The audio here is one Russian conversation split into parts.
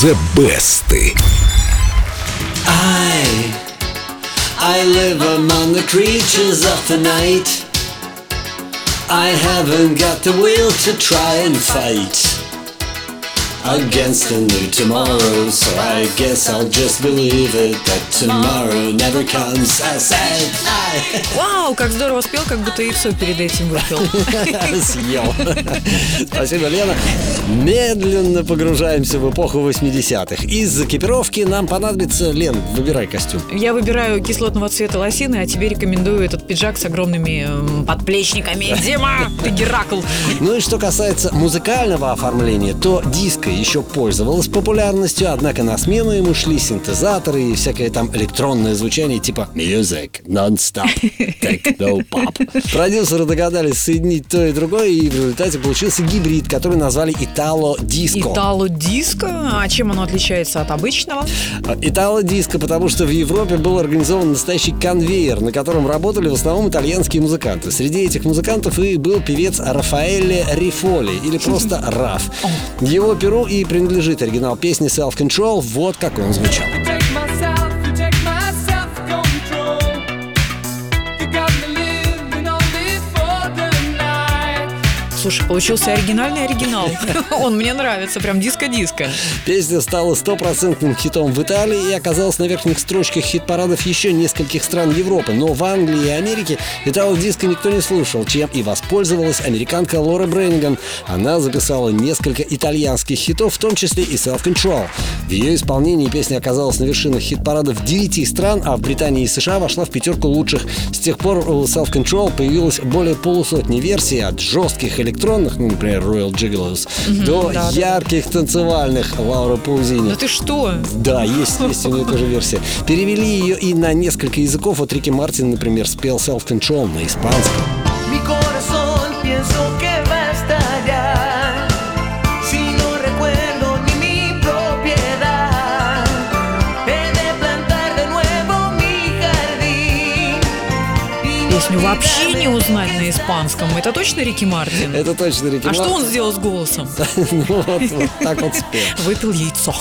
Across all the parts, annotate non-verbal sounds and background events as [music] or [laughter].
The Best. I, I live among the creatures of the night. I haven't got the will to try and fight against a new tomorrow. So I guess I'll just believe it that tomorrow never comes. I said I Вау, как здорово спел, как будто яйцо перед этим выпил. [laughs] Съел. Спасибо, Лена. Медленно погружаемся в эпоху 80-х. Из экипировки нам понадобится... Лен, выбирай костюм. Я выбираю кислотного цвета лосины, а тебе рекомендую этот пиджак с огромными подплечниками. Дима, ты Геракл. Ну и что касается музыкального оформления, то диско еще пользовалось популярностью, однако на смену ему шли синтезаторы и всякое там электронное звучание типа music, non-stop, techno pop. Продюсеры догадались соединить то и другое, и в результате получился гибрид, который назвали итало-диско. Итало-диско? А чем оно отличается от обычного? Итало-диско, потому что в Европе был организован настоящий конвейер, на котором работали в основном итальянские музыканты. Среди этих музыкантов и был певец Рафаэле Рифоли, или просто [laughs] Раф. Его и принадлежит оригинал песни Self Control, вот как он звучал. Слушай, получился оригинальный оригинал. [laughs] Он мне нравится, прям диско-диско. Песня стала стопроцентным хитом в Италии и оказалась на верхних строчках хит-парадов еще нескольких стран Европы. Но в Англии и Америке итало-диско никто не слушал, чем и воспользовалась американка Лора Бренниган. Она записала несколько итальянских хитов, в том числе и Self Control. В ее исполнении песня оказалась на вершинах хит-парадов 9 стран, а в Британии и США вошла в пятерку лучших. С тех пор у Self Control появилось более полусотни версий от жестких электронных, ну, например, Royal Gigolos, до да, да. ярких танцевальных Лаура Паузини. Да ты что? Да, есть, есть у нее тоже версия. Перевели ее и на несколько языков. Вот Рики Мартин, например, спел Self Control на испанском. Mi corazón pienso que va Песню вообще не узнать на испанском. Это точно Рики Мартин? Это точно Рики А что он Мартин. сделал с голосом? [laughs] Ну, вот, вот так вот спел. [laughs] Выпил яйцо.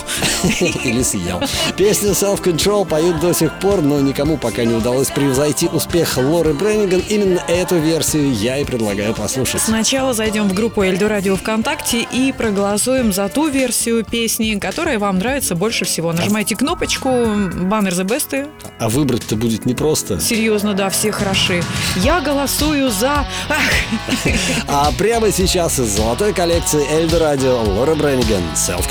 [laughs] Или съел. Песню Self Control поют до сих пор, но никому пока не удалось превзойти успех Лоры Бренниган. Именно эту версию я и предлагаю послушать. Сначала зайдем в группу Эльдо Радио ВКонтакте и проголосуем за ту версию песни, которая вам нравится больше всего. Нажимайте кнопочку «Баннер The Best». А выбрать-то будет непросто. Серьезно, да, все хороши. Я голосую за... А прямо сейчас из золотой коллекции Эльдо Радио Лора Бренниган Self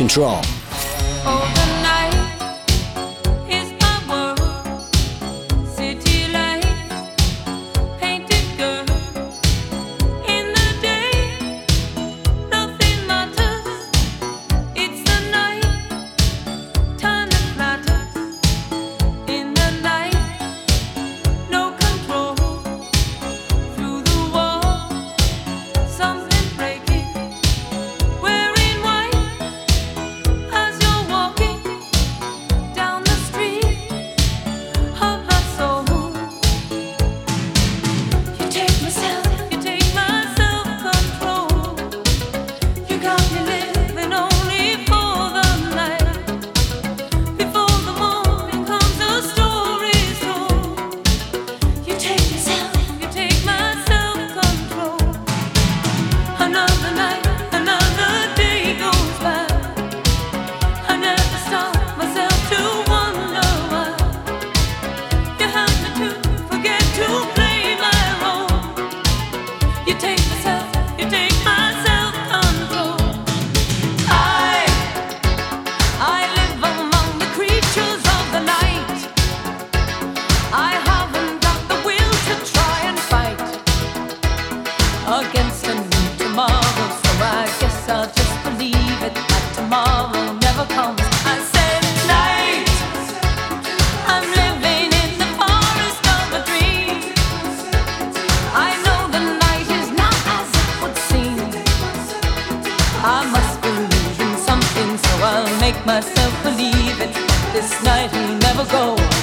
I must believe in something, so I'll make myself believe it. This night will never go.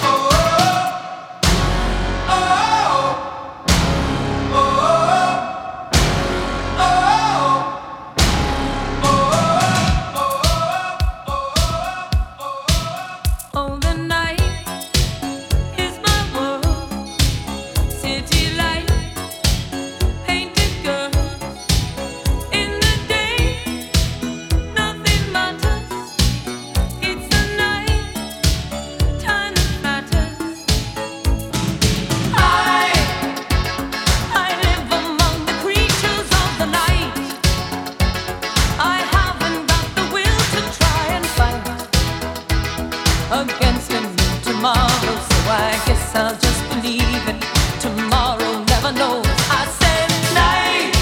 against a new tomorrow. So I guess I'll just believe it. Tomorrow never knows. I said night.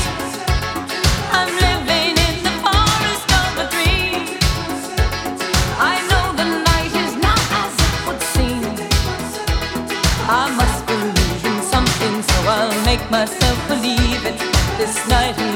I'm living in the forest of a dream. I know the night is not as it would seem. I must believe in something, so I'll make myself believe it. This night.